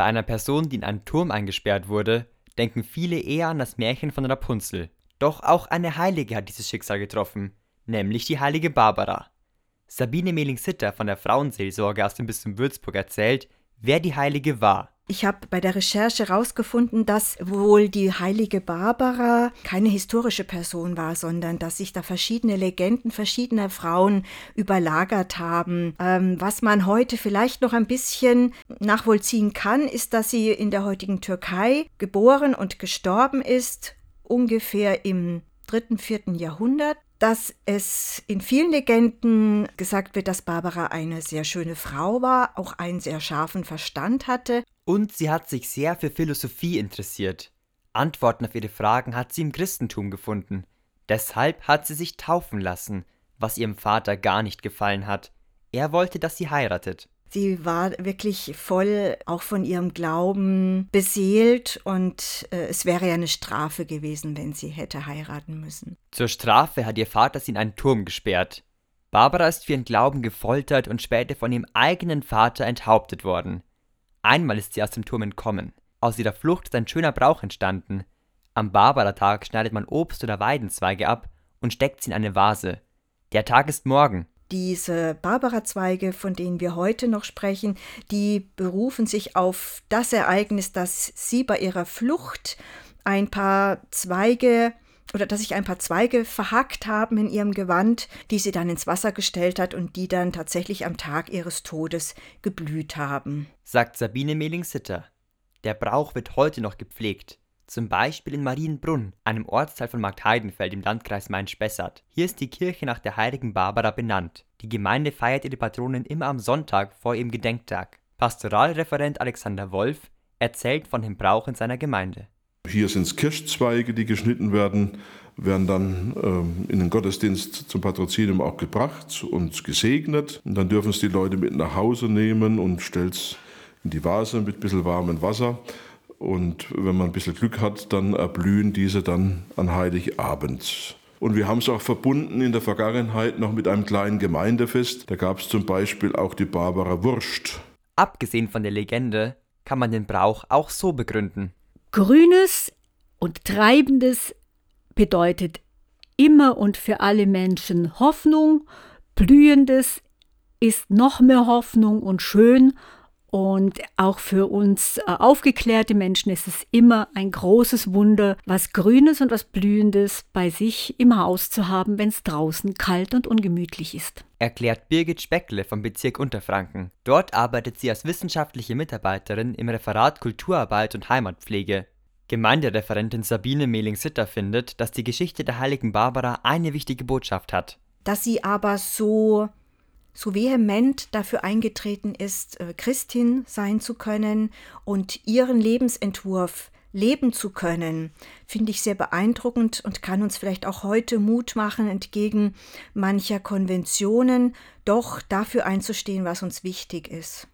Bei einer Person, die in einen Turm eingesperrt wurde, denken viele eher an das Märchen von Rapunzel. Doch auch eine Heilige hat dieses Schicksal getroffen, nämlich die heilige Barbara. Sabine Mehling-Sitter von der Frauenseelsorge aus dem Bistum Würzburg erzählt, wer die Heilige war. Ich habe bei der Recherche herausgefunden, dass wohl die heilige Barbara keine historische Person war, sondern dass sich da verschiedene Legenden verschiedener Frauen überlagert haben. Ähm, was man heute vielleicht noch ein bisschen nachvollziehen kann, ist, dass sie in der heutigen Türkei geboren und gestorben ist, ungefähr im dritten, vierten Jahrhundert dass es in vielen Legenden gesagt wird, dass Barbara eine sehr schöne Frau war, auch einen sehr scharfen Verstand hatte. Und sie hat sich sehr für Philosophie interessiert. Antworten auf ihre Fragen hat sie im Christentum gefunden. Deshalb hat sie sich taufen lassen, was ihrem Vater gar nicht gefallen hat. Er wollte, dass sie heiratet. Sie war wirklich voll auch von ihrem Glauben beseelt und äh, es wäre ja eine Strafe gewesen, wenn sie hätte heiraten müssen. Zur Strafe hat ihr Vater sie in einen Turm gesperrt. Barbara ist für ihren Glauben gefoltert und später von ihrem eigenen Vater enthauptet worden. Einmal ist sie aus dem Turm entkommen. Aus ihrer Flucht ist ein schöner Brauch entstanden. Am Barbara-Tag schneidet man Obst oder Weidenzweige ab und steckt sie in eine Vase. Der Tag ist morgen diese Barbara-Zweige, von denen wir heute noch sprechen, die berufen sich auf das Ereignis, dass sie bei ihrer Flucht ein paar Zweige oder dass sich ein paar Zweige verhackt haben in ihrem Gewand, die sie dann ins Wasser gestellt hat und die dann tatsächlich am Tag ihres Todes geblüht haben. Sagt Sabine Mehling-Sitter. Der Brauch wird heute noch gepflegt zum Beispiel in Marienbrunn, einem Ortsteil von Marktheidenfeld im Landkreis Main-Spessart. Hier ist die Kirche nach der heiligen Barbara benannt. Die Gemeinde feiert ihre Patronin immer am Sonntag vor ihrem Gedenktag. Pastoralreferent Alexander Wolf erzählt von dem Brauch in seiner Gemeinde. Hier sind es Kirschzweige, die geschnitten werden, werden dann ähm, in den Gottesdienst zum Patrozinium auch gebracht und gesegnet. Und dann dürfen es die Leute mit nach Hause nehmen und stellt es in die Vase mit ein bisschen warmem Wasser. Und wenn man ein bisschen Glück hat, dann erblühen diese dann an Heiligabend. Und wir haben es auch verbunden in der Vergangenheit noch mit einem kleinen Gemeindefest. Da gab es zum Beispiel auch die Barbara Wurst. Abgesehen von der Legende kann man den Brauch auch so begründen. Grünes und Treibendes bedeutet immer und für alle Menschen Hoffnung. Blühendes ist noch mehr Hoffnung und schön und auch für uns äh, aufgeklärte Menschen ist es immer ein großes Wunder, was Grünes und was Blühendes bei sich im Haus zu haben, wenn es draußen kalt und ungemütlich ist. Erklärt Birgit Speckle vom Bezirk Unterfranken. Dort arbeitet sie als wissenschaftliche Mitarbeiterin im Referat Kulturarbeit und Heimatpflege. Gemeindereferentin Sabine Mehling-Sitter findet, dass die Geschichte der heiligen Barbara eine wichtige Botschaft hat. Dass sie aber so so vehement dafür eingetreten ist, äh, Christin sein zu können und ihren Lebensentwurf leben zu können, finde ich sehr beeindruckend und kann uns vielleicht auch heute Mut machen, entgegen mancher Konventionen doch dafür einzustehen, was uns wichtig ist.